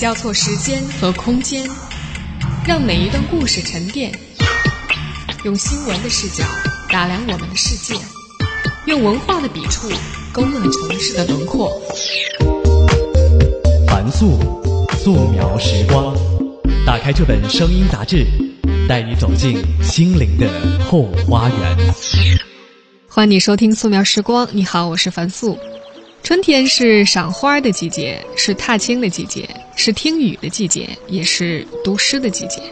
交错时间和空间，让每一段故事沉淀。用新闻的视角打量我们的世界，用文化的笔触勾勒城市的轮廓。凡素，素描时光。打开这本声音杂志，带你走进心灵的后花园。欢迎你收听素描时光。你好，我是樊素。春天是赏花的季节，是踏青的季节，是听雨的季节，也是读诗的季节。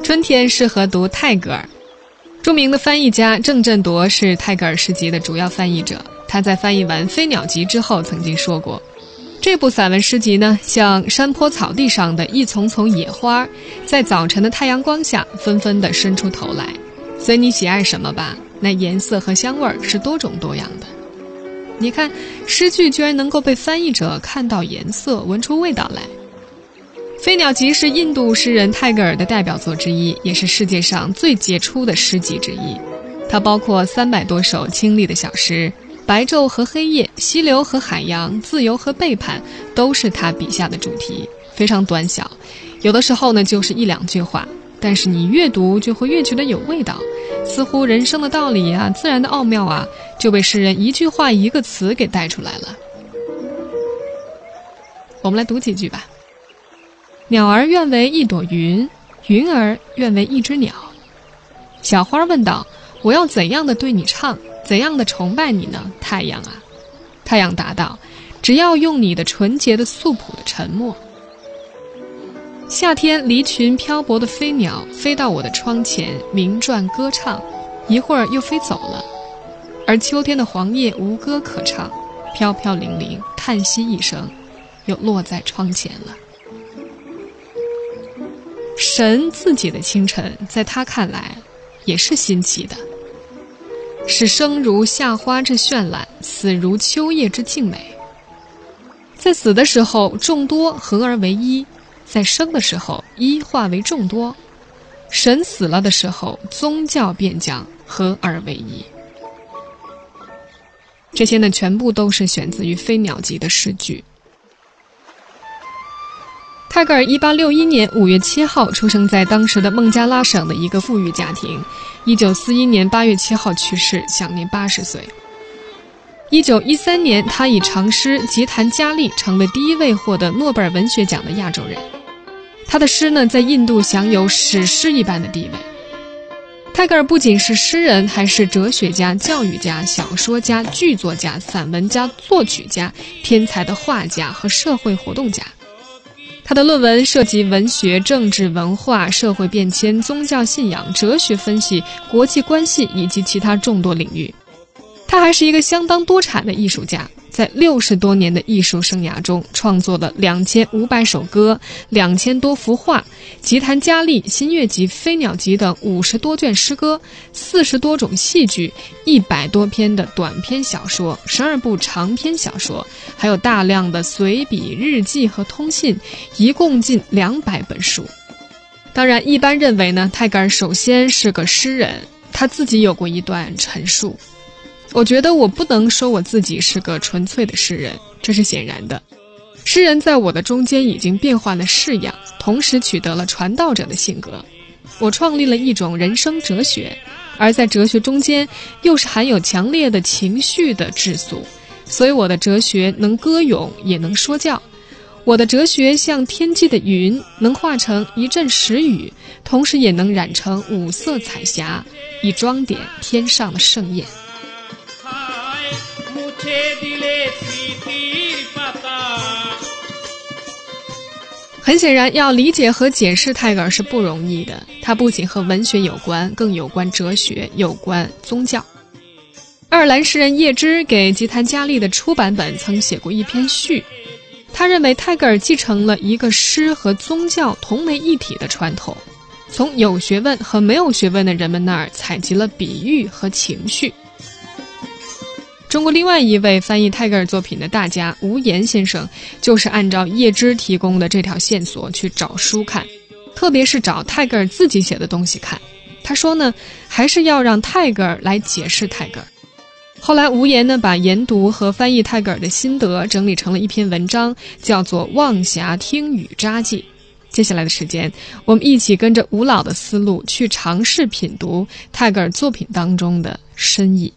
春天适合读泰戈尔。著名的翻译家郑振铎是泰戈尔诗集的主要翻译者。他在翻译完《飞鸟集》之后，曾经说过：“这部散文诗集呢，像山坡草地上的一丛丛野花，在早晨的太阳光下纷纷地伸出头来。随你喜爱什么吧，那颜色和香味是多种多样的。”你看，诗句居然能够被翻译者看到颜色、闻出味道来。《飞鸟集》是印度诗人泰戈尔的代表作之一，也是世界上最杰出的诗集之一。它包括三百多首清丽的小诗，白昼和黑夜、溪流和海洋、自由和背叛，都是他笔下的主题。非常短小，有的时候呢就是一两句话，但是你越读就会越觉得有味道，似乎人生的道理啊、自然的奥妙啊，就被诗人一句话一个词给带出来了。我们来读几句吧。鸟儿愿为一朵云，云儿愿为一只鸟。小花问道：“我要怎样的对你唱，怎样的崇拜你呢？”太阳啊，太阳答道：“只要用你的纯洁的素朴的沉默。”夏天离群漂泊的飞鸟飞到我的窗前，鸣啭歌唱，一会儿又飞走了。而秋天的黄叶无歌可唱，飘飘零零，叹息一声，又落在窗前了。神自己的清晨，在他看来，也是新奇的。是生如夏花之绚烂，死如秋叶之静美。在死的时候，众多合而为一；在生的时候，一化为众多。神死了的时候，宗教便将合而为一。这些呢，全部都是选自于《飞鸟集》的诗句。泰戈尔一八六一年五月七号出生在当时的孟加拉省的一个富裕家庭，一九四一年八月七号去世，享年八十岁。一九一三年，他以长诗《吉檀迦利》成为第一位获得诺贝尔文学奖的亚洲人。他的诗呢，在印度享有史诗一般的地位。泰戈尔不仅是诗人，还是哲学家、教育家、小说家、剧作家、散文家、作曲家、天才的画家和社会活动家。他的论文涉及文学、政治、文化、社会变迁、宗教信仰、哲学分析、国际关系以及其他众多领域。他还是一个相当多产的艺术家。在六十多年的艺术生涯中，创作了两千五百首歌、两千多幅画、《吉檀迦利》《新月集》《飞鸟集》等五十多卷诗歌、四十多种戏剧、一百多篇的短篇小说、十二部长篇小说，还有大量的随笔、日记和通信，一共近两百本书。当然，一般认为呢，泰戈尔首先是个诗人，他自己有过一段陈述。我觉得我不能说我自己是个纯粹的诗人，这是显然的。诗人在我的中间已经变换了式样，同时取得了传道者的性格。我创立了一种人生哲学，而在哲学中间又是含有强烈的情绪的质素，所以我的哲学能歌咏，也能说教。我的哲学像天际的云，能化成一阵时雨，同时也能染成五色彩霞，以装点天上的盛宴。很显然，要理解和解释泰戈尔是不容易的。他不仅和文学有关，更有关哲学，有关宗教。爱尔兰诗人叶芝给《吉檀迦利》的初版本曾写过一篇序，他认为泰戈尔继承了一个诗和宗教同为一体的传统，从有学问和没有学问的人们那儿采集了比喻和情绪。中国另外一位翻译泰戈尔作品的大家吴岩先生，就是按照叶芝提供的这条线索去找书看，特别是找泰戈尔自己写的东西看。他说呢，还是要让泰戈尔来解释泰戈尔。后来吴岩呢，把研读和翻译泰戈尔的心得整理成了一篇文章，叫做《望霞听雨札记》。接下来的时间，我们一起跟着吴老的思路去尝试品读泰戈尔作品当中的深意。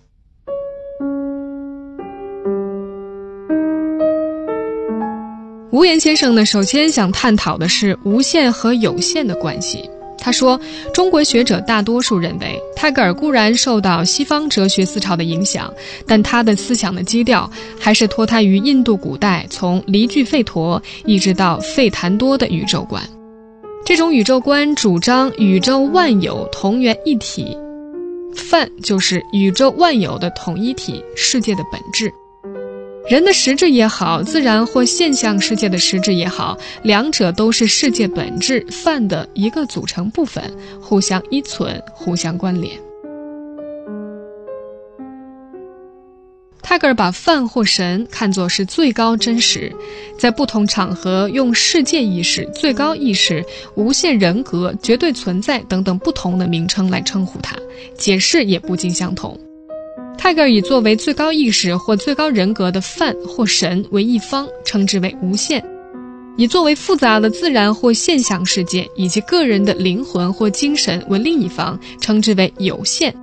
吴言先生呢，首先想探讨的是无限和有限的关系。他说，中国学者大多数认为，泰戈尔固然受到西方哲学思潮的影响，但他的思想的基调还是脱胎于印度古代从离句吠陀一直到吠檀多的宇宙观。这种宇宙观主张宇宙万有同源一体，梵就是宇宙万有的统一体，世界的本质。人的实质也好，自然或现象世界的实质也好，两者都是世界本质泛的一个组成部分，互相依存，互相关联。泰戈尔把梵或神看作是最高真实，在不同场合用世界意识、最高意识、无限人格、绝对存在等等不同的名称来称呼它，解释也不尽相同。泰戈尔以作为最高意识或最高人格的范或神为一方，称之为无限；以作为复杂的自然或现象世界以及个人的灵魂或精神为另一方，称之为有限。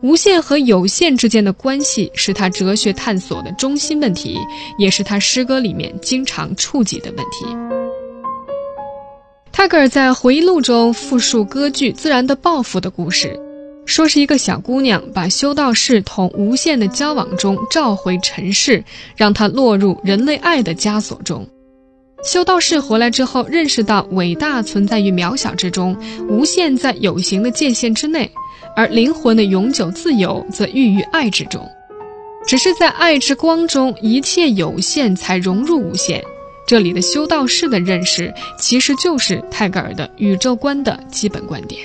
无限和有限之间的关系是他哲学探索的中心问题，也是他诗歌里面经常触及的问题。泰戈尔在回忆录中复述歌剧《自然的报复》的故事。说是一个小姑娘把修道士同无限的交往中召回尘世，让他落入人类爱的枷锁中。修道士回来之后，认识到伟大存在于渺小之中，无限在有形的界限之内，而灵魂的永久自由则寓于爱之中。只是在爱之光中，一切有限才融入无限。这里的修道士的认识，其实就是泰戈尔的宇宙观的基本观点。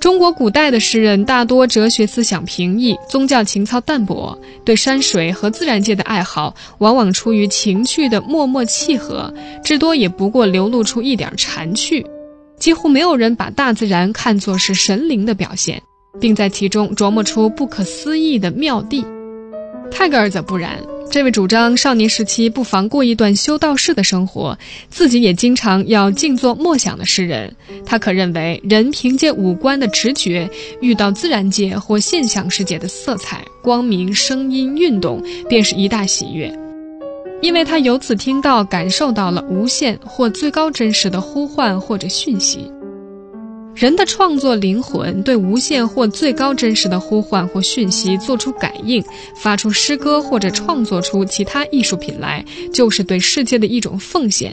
中国古代的诗人大多哲学思想平易，宗教情操淡薄，对山水和自然界的爱好往往出于情趣的默默契合，至多也不过流露出一点禅趣。几乎没有人把大自然看作是神灵的表现，并在其中琢磨出不可思议的妙谛。泰戈尔则不然。这位主张少年时期不妨过一段修道士的生活，自己也经常要静坐默想的诗人，他可认为人凭借五官的直觉，遇到自然界或现象世界的色彩、光明、声音、运动，便是一大喜悦，因为他由此听到、感受到了无限或最高真实的呼唤或者讯息。人的创作灵魂对无限或最高真实的呼唤或讯息做出感应，发出诗歌或者创作出其他艺术品来，就是对世界的一种奉献。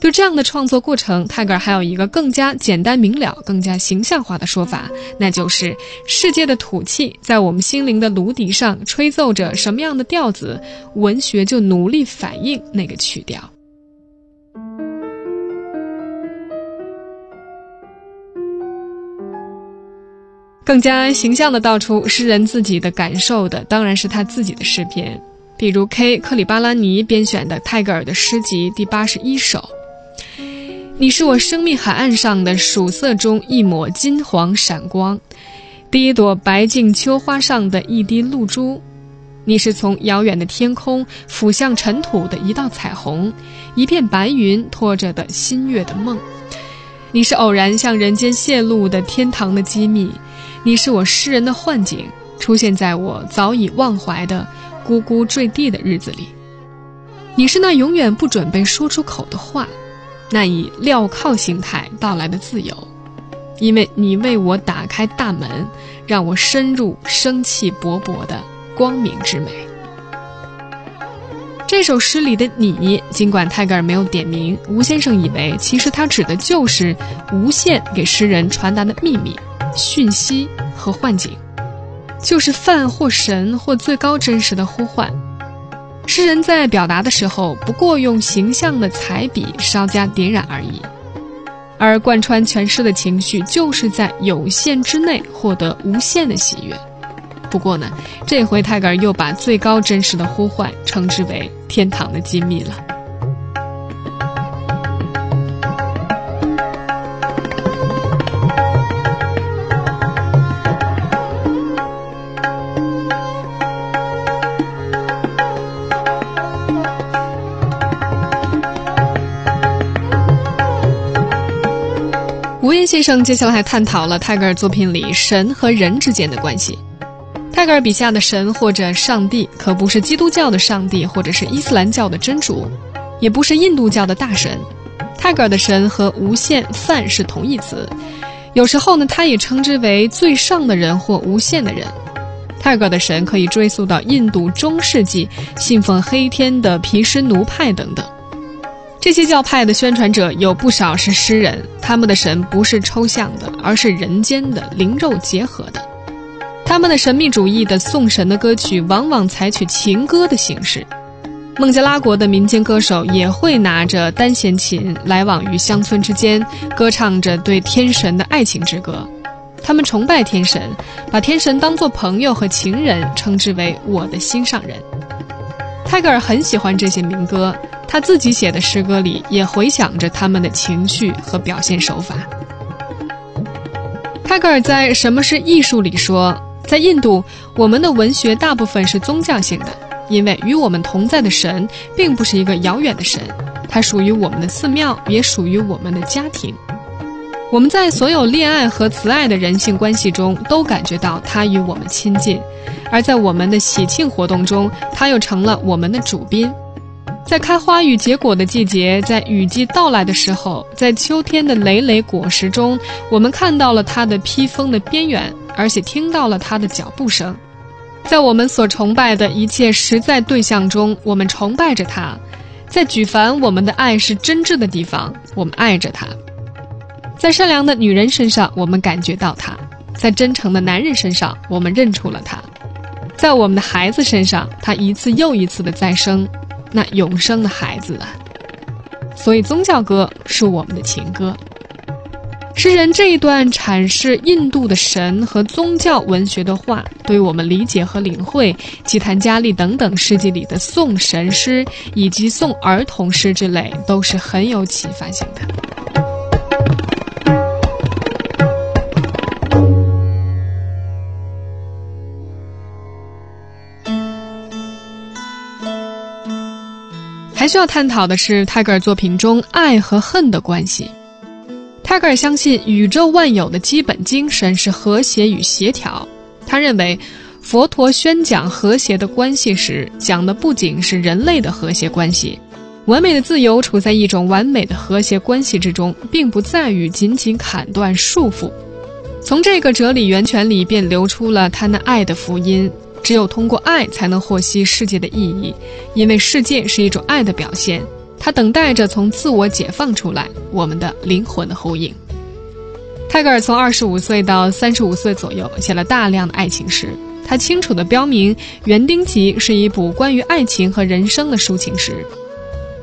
对这样的创作过程，泰戈尔还有一个更加简单明了、更加形象化的说法，那就是世界的土气在我们心灵的芦笛上吹奏着什么样的调子，文学就努力反映那个曲调。更加形象地道出诗人自己的感受的，当然是他自己的诗篇，比如 K 克里巴拉尼编选的泰戈尔的诗集第八十一首：“你是我生命海岸上的曙色中一抹金黄闪光，第一朵白净秋花上的一滴露珠，你是从遥远的天空俯向尘土的一道彩虹，一片白云托着的新月的梦，你是偶然向人间泄露的天堂的机密。”你是我诗人的幻景，出现在我早已忘怀的咕咕坠地的日子里。你是那永远不准备说出口的话，那以镣铐形态到来的自由，因为你为我打开大门，让我深入生气勃勃的光明之美。这首诗里的你，尽管泰戈尔没有点名，吴先生以为其实他指的就是无限给诗人传达的秘密。讯息和幻景，就是梵或神或最高真实的呼唤。诗人在表达的时候，不过用形象的彩笔稍加点染而已，而贯穿全诗的情绪，就是在有限之内获得无限的喜悦。不过呢，这回泰戈尔又把最高真实的呼唤称之为天堂的机密了。先生接下来还探讨了泰戈尔作品里神和人之间的关系。泰戈尔笔下的神或者上帝，可不是基督教的上帝，或者是伊斯兰教的真主，也不是印度教的大神。泰戈尔的神和无限梵是同义词，有时候呢，他也称之为最上的人或无限的人。泰戈尔的神可以追溯到印度中世纪信奉黑天的毗湿奴派等等。这些教派的宣传者有不少是诗人，他们的神不是抽象的，而是人间的灵肉结合的。他们的神秘主义的颂神的歌曲往往采取情歌的形式。孟加拉国的民间歌手也会拿着单弦琴来往于乡村之间，歌唱着对天神的爱情之歌。他们崇拜天神，把天神当作朋友和情人，称之为“我的心上人”。泰戈尔很喜欢这些民歌，他自己写的诗歌里也回想着他们的情绪和表现手法。泰戈尔在《什么是艺术》里说，在印度，我们的文学大部分是宗教性的。因为与我们同在的神，并不是一个遥远的神，它属于我们的寺庙，也属于我们的家庭。我们在所有恋爱和慈爱的人性关系中，都感觉到它与我们亲近；而在我们的喜庆活动中，它又成了我们的主宾。在开花与结果的季节，在雨季到来的时候，在秋天的累累果实中，我们看到了它的披风的边缘，而且听到了它的脚步声。在我们所崇拜的一切实在对象中，我们崇拜着他；在举凡我们的爱是真挚的地方，我们爱着他；在善良的女人身上，我们感觉到他；在真诚的男人身上，我们认出了他；在我们的孩子身上，他一次又一次的再生，那永生的孩子啊！所以，宗教歌是我们的情歌。诗人这一段阐释印度的神和宗教文学的话，对我们理解和领会吉檀迦利等等诗集里的颂神诗以及颂儿童诗之类，都是很有启发性的。需要探讨的是泰戈尔作品中爱和恨的关系。泰戈尔相信宇宙万有的基本精神是和谐与协调。他认为，佛陀宣讲和谐的关系时，讲的不仅是人类的和谐关系。完美的自由处在一种完美的和谐关系之中，并不在于仅仅砍断束缚。从这个哲理源泉里便流出了他那爱的福音。只有通过爱，才能获悉世界的意义，因为世界是一种爱的表现。它等待着从自我解放出来，我们的灵魂的呼应。泰戈尔从二十五岁到三十五岁左右写了大量的爱情诗。他清楚地标明，《园丁集》是一部关于爱情和人生的抒情诗。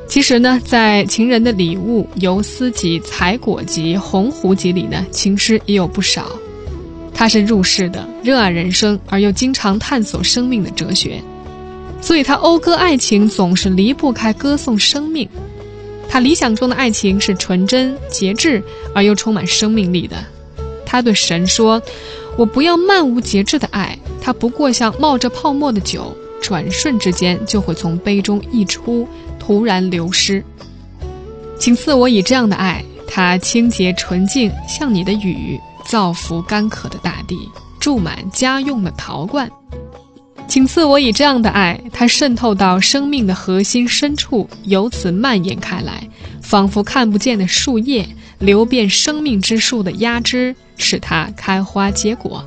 其实呢，在《情人的礼物》《游丝集》《采果集》《鸿鹄集》里呢，情诗也有不少。他是入世的，热爱人生，而又经常探索生命的哲学。所以他讴歌爱情，总是离不开歌颂生命。他理想中的爱情是纯真、节制而又充满生命力的。他对神说：“我不要漫无节制的爱，它不过像冒着泡沫的酒，转瞬之间就会从杯中溢出，突然流失。请赐我以这样的爱，它清洁纯净，像你的雨，造福干渴的大地，注满家用的陶罐。”请赐我以这样的爱，它渗透到生命的核心深处，由此蔓延开来，仿佛看不见的树叶，流遍生命之树的压枝，使它开花结果。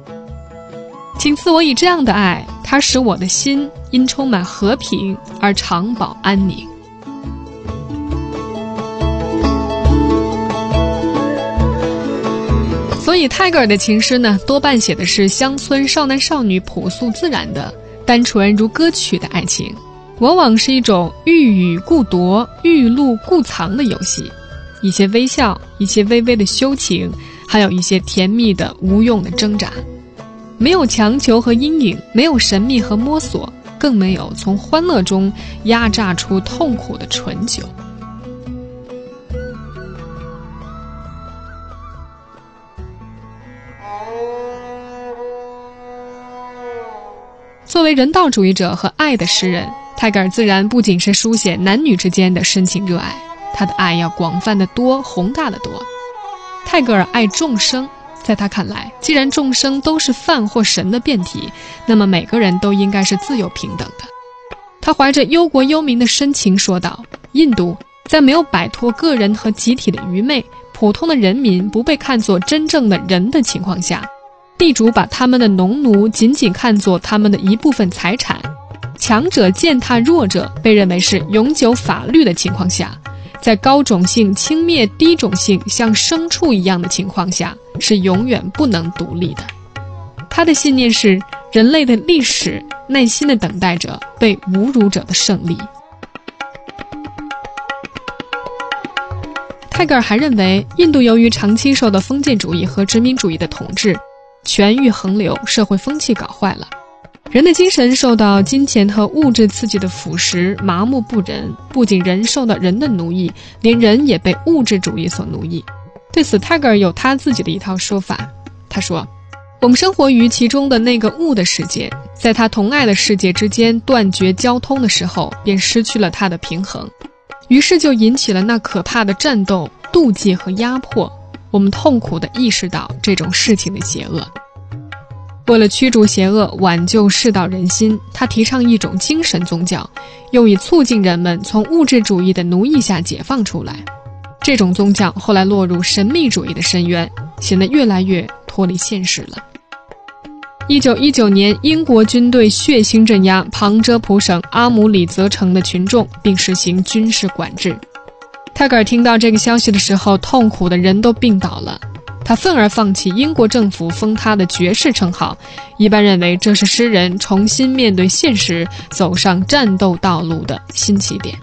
请赐我以这样的爱，它使我的心因充满和平而长保安宁。所以，泰戈尔的情诗呢，多半写的是乡村少男少女朴素自然的。单纯如歌曲的爱情，往往是一种欲语故夺、欲露故藏的游戏。一些微笑，一些微微的羞情，还有一些甜蜜的无用的挣扎。没有强求和阴影，没有神秘和摸索，更没有从欢乐中压榨出痛苦的醇酒。作为人道主义者和爱的诗人，泰戈尔自然不仅是书写男女之间的深情热爱，他的爱要广泛的多、宏大的多。泰戈尔爱众生，在他看来，既然众生都是梵或神的变体，那么每个人都应该是自由平等的。他怀着忧国忧民的深情说道：“印度在没有摆脱个人和集体的愚昧，普通的人民不被看作真正的人的情况下，地主把他们的农奴仅仅看作他们的一部分财产，强者践踏弱者被认为是永久法律的情况下，在高种姓轻蔑低种姓像牲畜一样的情况下，是永远不能独立的。”他的信念是。人类的历史耐心地等待着被侮辱者的胜利。泰戈尔还认为，印度由于长期受到封建主义和殖民主义的统治，权欲横流，社会风气搞坏了，人的精神受到金钱和物质刺激的腐蚀，麻木不仁。不仅人受到人的奴役，连人也被物质主义所奴役。对此，泰戈尔有他自己的一套说法。他说。我们生活于其中的那个物的世界，在他同爱的世界之间断绝交通的时候，便失去了它的平衡，于是就引起了那可怕的战斗、妒忌和压迫。我们痛苦地意识到这种事情的邪恶。为了驱逐邪恶、挽救世道人心，他提倡一种精神宗教，用以促进人们从物质主义的奴役下解放出来。这种宗教后来落入神秘主义的深渊，显得越来越脱离现实了。一九一九年，英国军队血腥镇压旁遮普省阿姆里泽城的群众，并实行军事管制。泰戈尔听到这个消息的时候，痛苦的人都病倒了。他愤而放弃英国政府封他的爵士称号，一般认为这是诗人重新面对现实、走上战斗道路的新起点。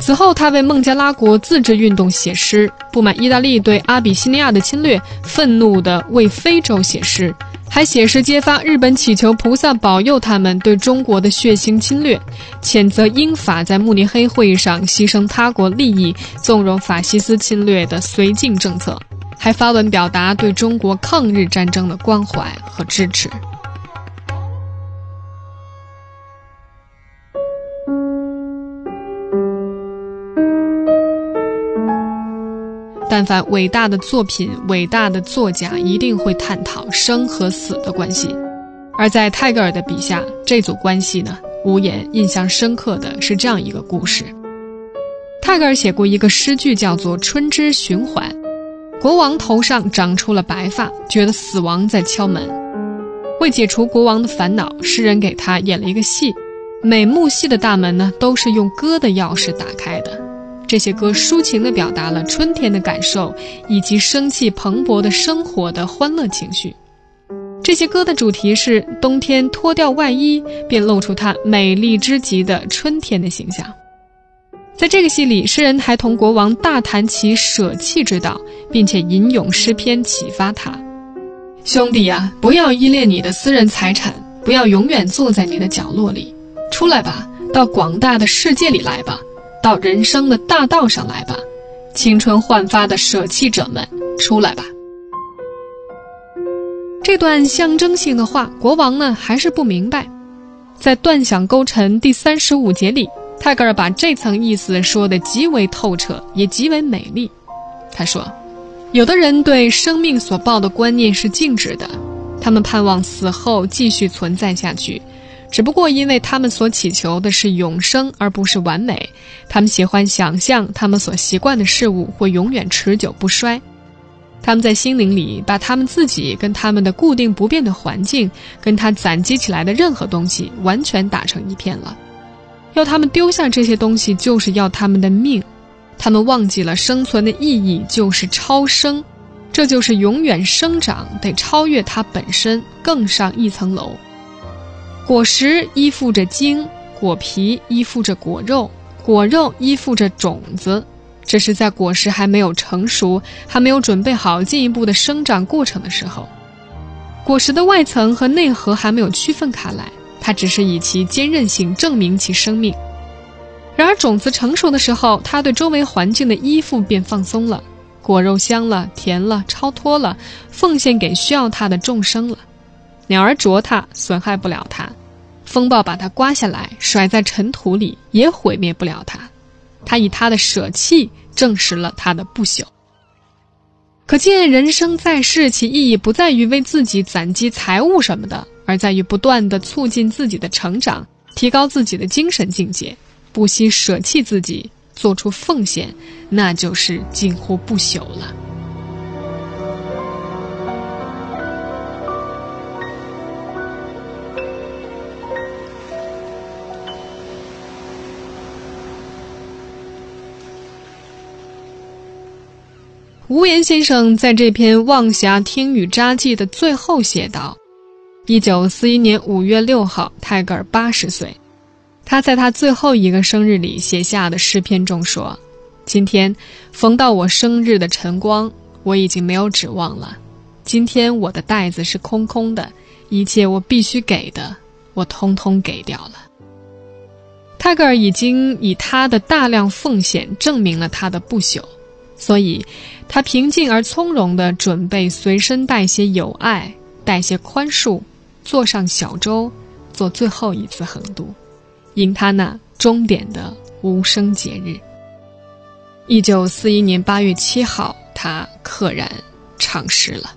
此后，他为孟加拉国自治运动写诗，不满意大利对阿比西尼亚的侵略，愤怒地为非洲写诗。还写诗揭发日本祈求菩萨保佑他们对中国的血腥侵略，谴责英法在慕尼黑会议上牺牲他国利益、纵容法西斯侵略的绥靖政策，还发文表达对中国抗日战争的关怀和支持。但凡伟大的作品、伟大的作家，一定会探讨生和死的关系。而在泰戈尔的笔下，这组关系呢，无言印象深刻的是这样一个故事。泰戈尔写过一个诗句，叫做《春之循环》。国王头上长出了白发，觉得死亡在敲门。为解除国王的烦恼，诗人给他演了一个戏。每幕戏的大门呢，都是用歌的钥匙打开的。这些歌抒情地表达了春天的感受，以及生气蓬勃的生活的欢乐情绪。这些歌的主题是冬天脱掉外衣，便露出它美丽之极的春天的形象。在这个戏里，诗人还同国王大谈其舍弃之道，并且吟咏诗篇启发他：“兄弟呀，不要依恋你的私人财产，不要永远坐在你的角落里，出来吧，到广大的世界里来吧。”到人生的大道上来吧，青春焕发的舍弃者们，出来吧！这段象征性的话，国王呢还是不明白。在《断想勾陈》第三十五节里，泰戈尔把这层意思说得极为透彻，也极为美丽。他说：“有的人对生命所抱的观念是静止的，他们盼望死后继续存在下去。”只不过因为他们所祈求的是永生，而不是完美。他们喜欢想象他们所习惯的事物会永远持久不衰。他们在心灵里把他们自己跟他们的固定不变的环境，跟他攒积起来的任何东西完全打成一片了。要他们丢下这些东西，就是要他们的命。他们忘记了生存的意义就是超生，这就是永远生长，得超越它本身，更上一层楼。果实依附着茎，果皮依附着果肉，果肉依附着种子。这是在果实还没有成熟、还没有准备好进一步的生长过程的时候，果实的外层和内核还没有区分开来，它只是以其坚韧性证明其生命。然而，种子成熟的时候，它对周围环境的依附便放松了，果肉香了、甜了、超脱了，奉献给需要它的众生了。鸟儿啄它，损害不了它；风暴把它刮下来，甩在尘土里，也毁灭不了它。他以他的舍弃证实了他的不朽。可见人生在世，其意义不在于为自己攒积财物什么的，而在于不断的促进自己的成长，提高自己的精神境界，不惜舍弃自己，做出奉献，那就是近乎不朽了。无言先生在这篇《望霞听雨札记》的最后写道：“一九四一年五月六号，泰戈尔八十岁。他在他最后一个生日里写下的诗篇中说：‘今天逢到我生日的晨光，我已经没有指望了。今天我的袋子是空空的，一切我必须给的，我通通给掉了。’泰戈尔已经以他的大量奉献证明了他的不朽。”所以，他平静而从容地准备随身带些友爱，带些宽恕，坐上小舟，做最后一次横渡，迎他那终点的无声节日。一九四一年八月七号，他溘然长逝了。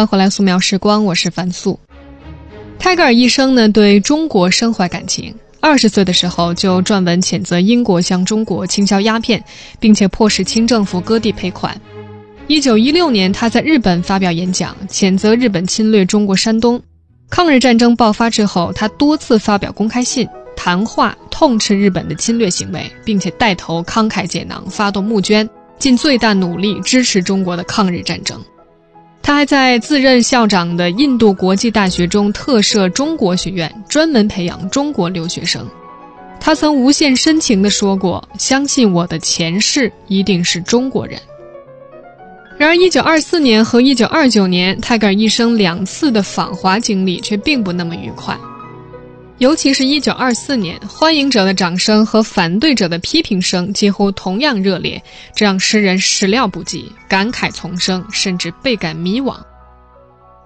欢迎回来，素描时光，我是樊素。泰戈尔一生呢，对中国深怀感情。二十岁的时候就撰文谴责英国向中国倾销鸦片，并且迫使清政府割地赔款。一九一六年，他在日本发表演讲，谴责日本侵略中国山东。抗日战争爆发之后，他多次发表公开信、谈话，痛斥日本的侵略行为，并且带头慷慨解囊，发动募捐，尽最大努力支持中国的抗日战争。他还在自任校长的印度国际大学中特设中国学院，专门培养中国留学生。他曾无限深情地说过：“相信我的前世一定是中国人。”然而，1924年和1929年，泰戈尔一生两次的访华经历却并不那么愉快。尤其是一九二四年，欢迎者的掌声和反对者的批评声几乎同样热烈，这让诗人始料不及，感慨丛生，甚至倍感迷惘。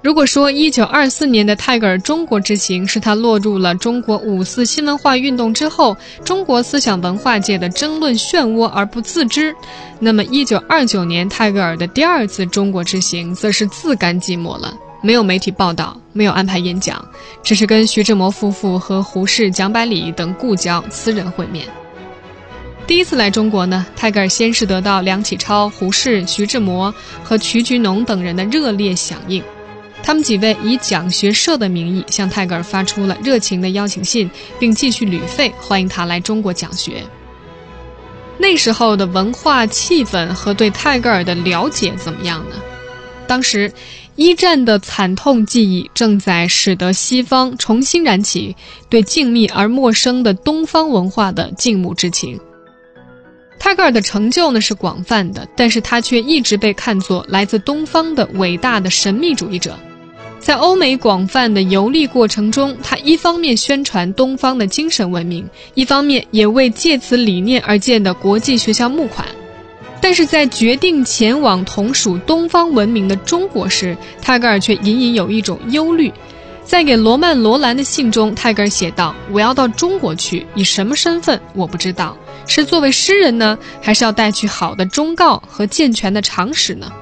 如果说一九二四年的泰戈尔中国之行是他落入了中国五四新文化运动之后，中国思想文化界的争论漩涡而不自知，那么一九二九年泰戈尔的第二次中国之行，则是自甘寂寞了。没有媒体报道，没有安排演讲，只是跟徐志摩夫妇和胡适、蒋百里等故交私人会面。第一次来中国呢，泰戈尔先是得到梁启超、胡适、徐志摩和瞿菊农等人的热烈响应，他们几位以讲学社的名义向泰戈尔发出了热情的邀请信，并继续旅费欢迎他来中国讲学。那时候的文化气氛和对泰戈尔的了解怎么样呢？当时。一战的惨痛记忆正在使得西方重新燃起对静谧而陌生的东方文化的敬慕之情。泰戈尔的成就呢是广泛的，但是他却一直被看作来自东方的伟大的神秘主义者。在欧美广泛的游历过程中，他一方面宣传东方的精神文明，一方面也为借此理念而建的国际学校募款。但是在决定前往同属东方文明的中国时，泰戈尔却隐隐有一种忧虑。在给罗曼·罗兰的信中，泰戈尔写道：“我要到中国去，以什么身份我不知道，是作为诗人呢，还是要带去好的忠告和健全的常识呢？”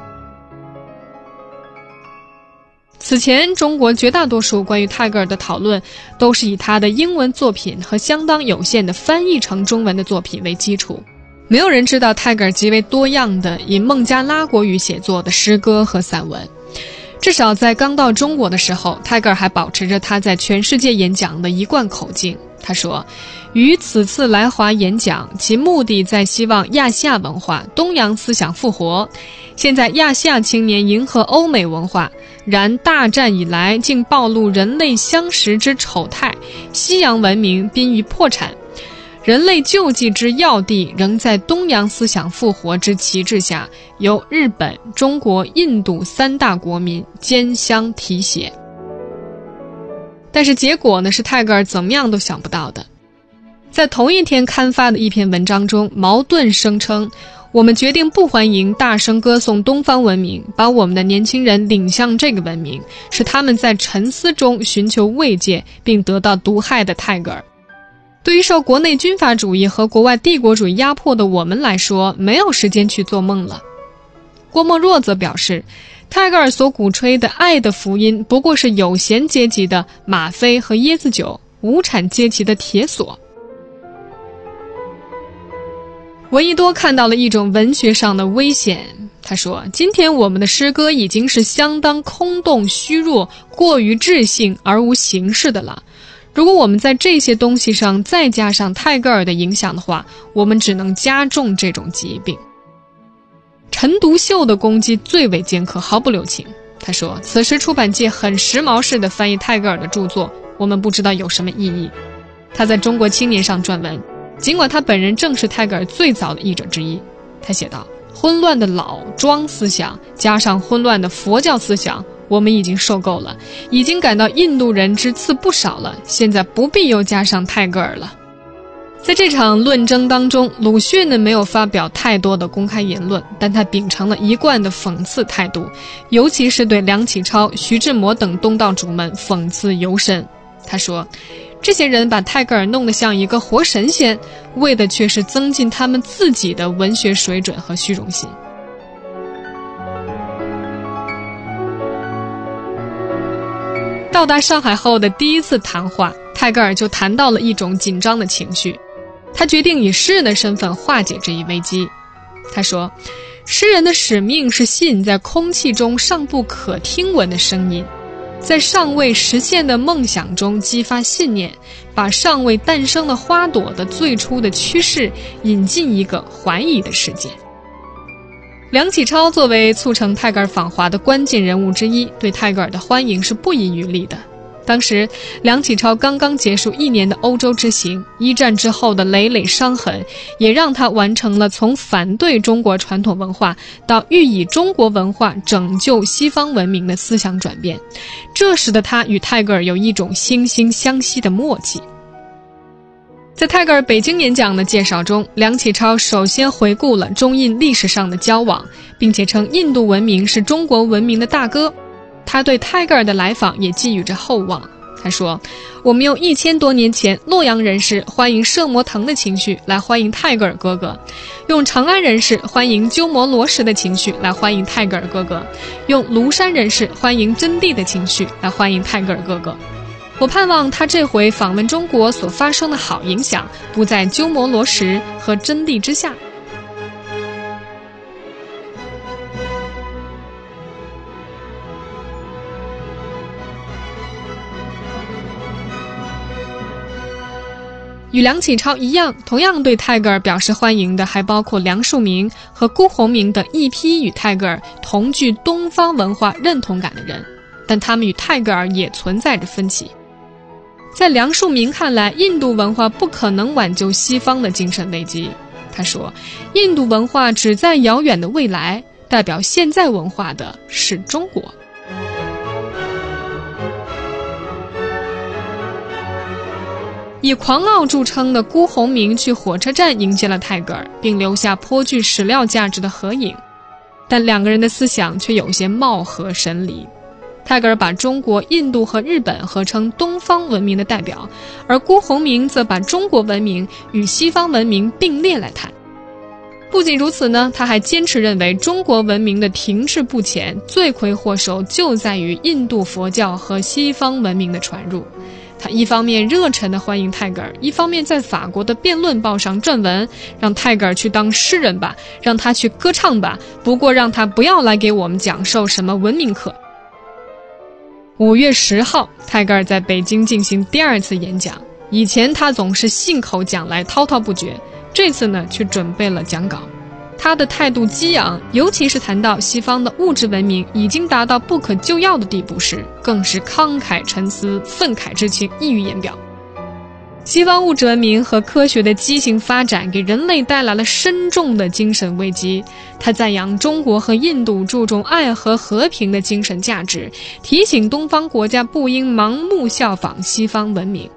此前，中国绝大多数关于泰戈尔的讨论，都是以他的英文作品和相当有限的翻译成中文的作品为基础。没有人知道泰戈尔极为多样的以孟加拉国语写作的诗歌和散文。至少在刚到中国的时候，泰戈尔还保持着他在全世界演讲的一贯口径。他说：“于此次来华演讲，其目的在希望亚细亚文化、东洋思想复活。现在亚细亚青年迎合欧美文化，然大战以来竟暴露人类相识之丑态，西洋文明濒于破产。”人类救济之要地，仍在东洋思想复活之旗帜下，由日本、中国、印度三大国民兼相提携。但是结果呢？是泰戈尔怎么样都想不到的。在同一天刊发的一篇文章中，茅盾声称：“我们决定不欢迎大声歌颂东方文明，把我们的年轻人领向这个文明，使他们在沉思中寻求慰藉，并得到毒害的泰戈尔。”对于受国内军阀主义和国外帝国主义压迫的我们来说，没有时间去做梦了。郭沫若则表示，泰戈尔所鼓吹的爱的福音，不过是有闲阶级的吗啡和椰子酒，无产阶级的铁锁。闻一多看到了一种文学上的危险，他说：“今天我们的诗歌已经是相当空洞、虚弱、过于智性而无形式的了。”如果我们在这些东西上再加上泰戈尔的影响的话，我们只能加重这种疾病。陈独秀的攻击最为尖刻，毫不留情。他说：“此时出版界很时髦式的翻译泰戈尔的著作，我们不知道有什么意义。”他在中国青年上撰文，尽管他本人正是泰戈尔最早的译者之一，他写道：“混乱的老庄思想加上混乱的佛教思想。”我们已经受够了，已经感到印度人之次不少了。现在不必又加上泰戈尔了。在这场论争当中，鲁迅呢没有发表太多的公开言论，但他秉承了一贯的讽刺态度，尤其是对梁启超、徐志摩等东道主们讽刺尤深。他说：“这些人把泰戈尔弄得像一个活神仙，为的却是增进他们自己的文学水准和虚荣心。”到达上海后的第一次谈话，泰戈尔就谈到了一种紧张的情绪。他决定以诗人的身份化解这一危机。他说：“诗人的使命是吸引在空气中尚不可听闻的声音，在尚未实现的梦想中激发信念，把尚未诞生的花朵的最初的趋势引进一个怀疑的世界。”梁启超作为促成泰戈尔访华的关键人物之一，对泰戈尔的欢迎是不遗余力的。当时，梁启超刚刚结束一年的欧洲之行，一战之后的累累伤痕，也让他完成了从反对中国传统文化到欲以中国文化拯救西方文明的思想转变。这使得他与泰戈尔有一种惺惺相惜的默契。在泰戈尔北京演讲的介绍中，梁启超首先回顾了中印历史上的交往，并且称印度文明是中国文明的大哥。他对泰戈尔的来访也寄予着厚望。他说：“我们用一千多年前洛阳人士欢迎摄摩腾的情绪来欢迎泰戈尔哥哥，用长安人士欢迎鸠摩罗什的情绪来欢迎泰戈尔哥哥，用庐山人士欢迎真谛的情绪来欢迎泰戈尔哥哥。”我盼望他这回访问中国所发生的好影响，不在鸠摩罗什和真谛之下。与梁启超一样，同样对泰戈尔表示欢迎的，还包括梁漱溟和辜鸿铭等一批与泰戈尔同具东方文化认同感的人，但他们与泰戈尔也存在着分歧。在梁漱溟看来，印度文化不可能挽救西方的精神危机。他说：“印度文化只在遥远的未来，代表现在文化的是中国。”以狂傲著称的辜鸿铭去火车站迎接了泰戈尔，并留下颇具史料价值的合影，但两个人的思想却有些貌合神离。泰戈尔把中国、印度和日本合称东方文明的代表，而郭鸿明则把中国文明与西方文明并列来谈。不仅如此呢，他还坚持认为中国文明的停滞不前，罪魁祸首就在于印度佛教和西方文明的传入。他一方面热忱地欢迎泰戈尔，一方面在法国的辩论报上撰文，让泰戈尔去当诗人吧，让他去歌唱吧，不过让他不要来给我们讲授什么文明课。五月十号，泰戈尔在北京进行第二次演讲。以前他总是信口讲来，滔滔不绝。这次呢，却准备了讲稿。他的态度激昂，尤其是谈到西方的物质文明已经达到不可救药的地步时，更是慷慨陈词，愤慨之情溢于言表。西方物质文明和科学的畸形发展给人类带来了深重的精神危机。他赞扬中国和印度注重爱和和平的精神价值，提醒东方国家不应盲目效仿西方文明。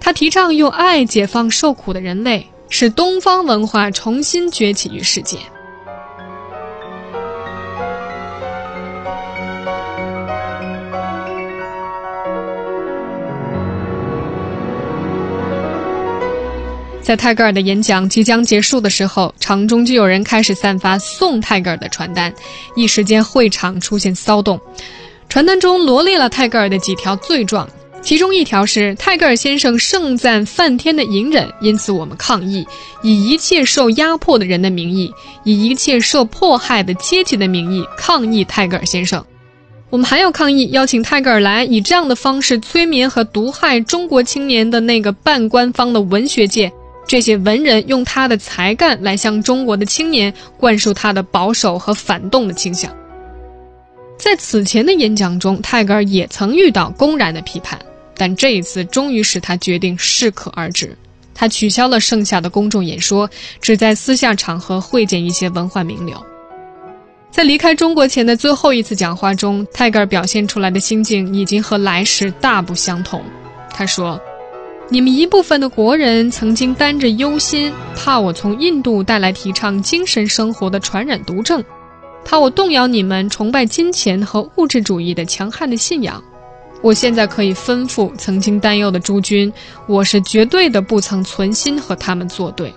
他提倡用爱解放受苦的人类。使东方文化重新崛起于世界。在泰戈尔的演讲即将结束的时候，场中就有人开始散发送泰戈尔的传单，一时间会场出现骚动。传单中罗列了泰戈尔的几条罪状。其中一条是泰戈尔先生盛赞梵天的隐忍，因此我们抗议，以一切受压迫的人的名义，以一切受迫害的阶级的名义抗议泰戈尔先生。我们还要抗议邀请泰戈尔来，以这样的方式催眠和毒害中国青年的那个半官方的文学界，这些文人用他的才干来向中国的青年灌输他的保守和反动的倾向。在此前的演讲中，泰戈尔也曾遇到公然的批判。但这一次终于使他决定适可而止，他取消了剩下的公众演说，只在私下场合会见一些文化名流。在离开中国前的最后一次讲话中，泰戈尔表现出来的心境已经和来时大不相同。他说：“你们一部分的国人曾经担着忧心，怕我从印度带来提倡精神生活的传染毒症，怕我动摇你们崇拜金钱和物质主义的强悍的信仰。”我现在可以吩咐曾经担忧的诸君，我是绝对的不曾存心和他们作对，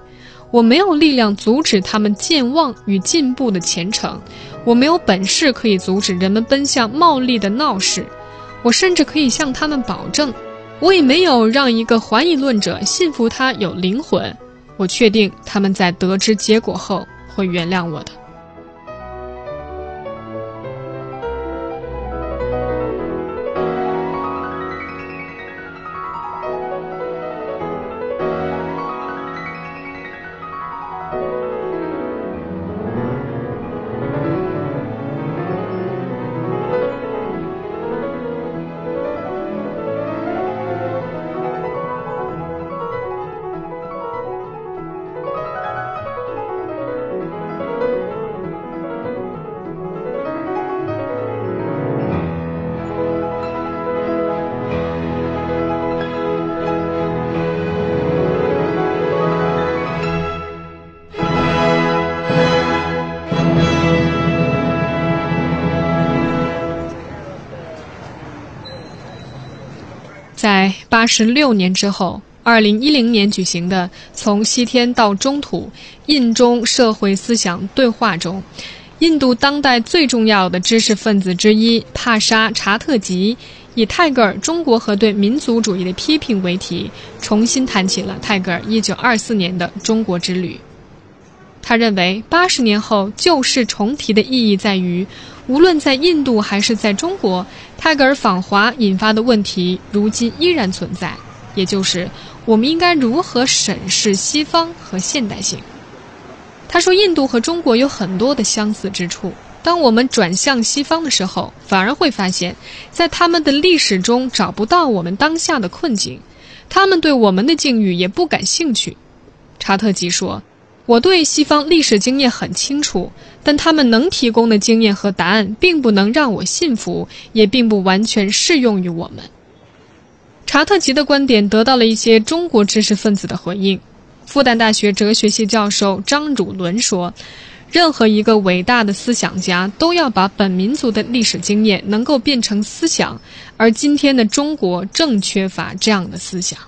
我没有力量阻止他们健忘与进步的前程，我没有本事可以阻止人们奔向茂利的闹市，我甚至可以向他们保证，我也没有让一个怀疑论者信服他有灵魂，我确定他们在得知结果后会原谅我的。十六年之后，二零一零年举行的“从西天到中土：印中社会思想对话”中，印度当代最重要的知识分子之一帕沙查特吉以泰戈尔“中国和对民族主义的批评”为题，重新谈起了泰戈尔一九二四年的中国之旅。他认为，八十年后旧事重提的意义在于。无论在印度还是在中国，泰戈尔访华引发的问题如今依然存在，也就是我们应该如何审视西方和现代性。他说，印度和中国有很多的相似之处。当我们转向西方的时候，反而会发现，在他们的历史中找不到我们当下的困境，他们对我们的境遇也不感兴趣。查特吉说。我对西方历史经验很清楚，但他们能提供的经验和答案并不能让我信服，也并不完全适用于我们。查特吉的观点得到了一些中国知识分子的回应。复旦大学哲学系教授张汝伦说：“任何一个伟大的思想家都要把本民族的历史经验能够变成思想，而今天的中国正缺乏这样的思想。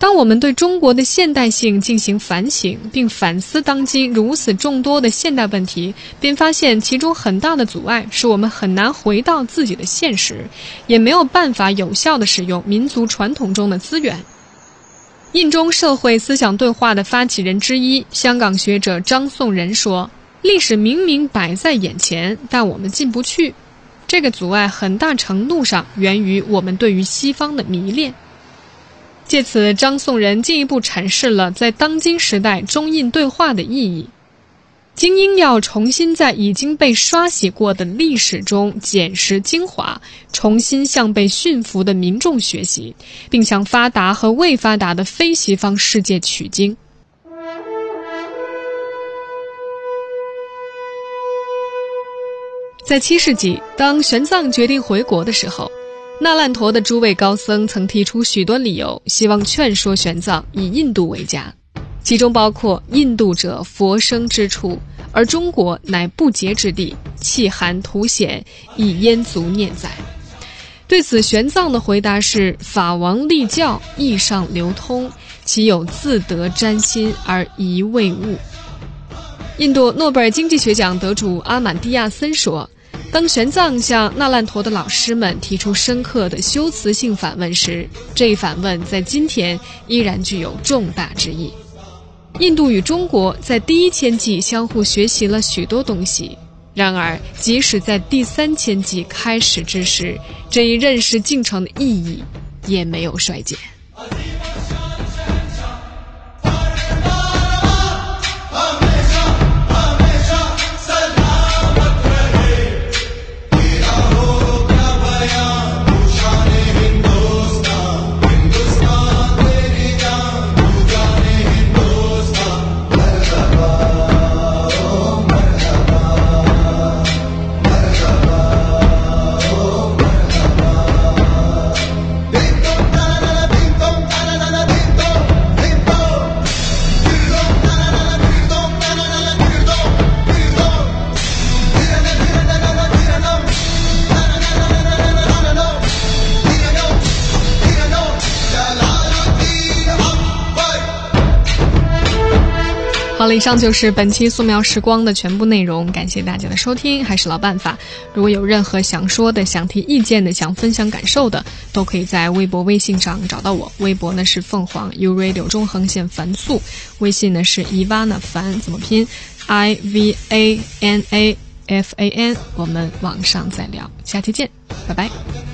当我们对中国的现代性进行反省，并反思当今如此众多的现代问题，便发现其中很大的阻碍是我们很难回到自己的现实，也没有办法有效地使用民族传统中的资源。印中社会思想对话的发起人之一，香港学者张颂仁说：“历史明明摆在眼前，但我们进不去。这个阻碍很大程度上源于我们对于西方的迷恋。”借此，张颂仁进一步阐释了在当今时代中印对话的意义。精英要重新在已经被刷洗过的历史中捡拾精华，重新向被驯服的民众学习，并向发达和未发达的非西方世界取经。在七世纪，当玄奘决定回国的时候。那烂陀的诸位高僧曾提出许多理由，希望劝说玄奘以印度为家，其中包括印度者佛生之处，而中国乃不洁之地，气寒土险，以燕族念哉。对此，玄奘的回答是：法王立教，意上流通，岂有自得沾心而一未悟？印度诺贝尔经济学奖得主阿满蒂亚森说。当玄奘向那烂陀的老师们提出深刻的修辞性反问时，这一反问在今天依然具有重大之意。印度与中国在第一千纪相互学习了许多东西，然而即使在第三千纪开始之时，这一认识进程的意义也没有衰减。以上就是本期素描时光的全部内容，感谢大家的收听。还是老办法，如果有任何想说的、想提意见的、想分享感受的，都可以在微博、微信上找到我。微博呢是凤凰 U Radio 中横线凡素，微信呢是 Ivana 凡，怎么拼？I V A N A F A N。我们网上再聊，下期见，拜拜。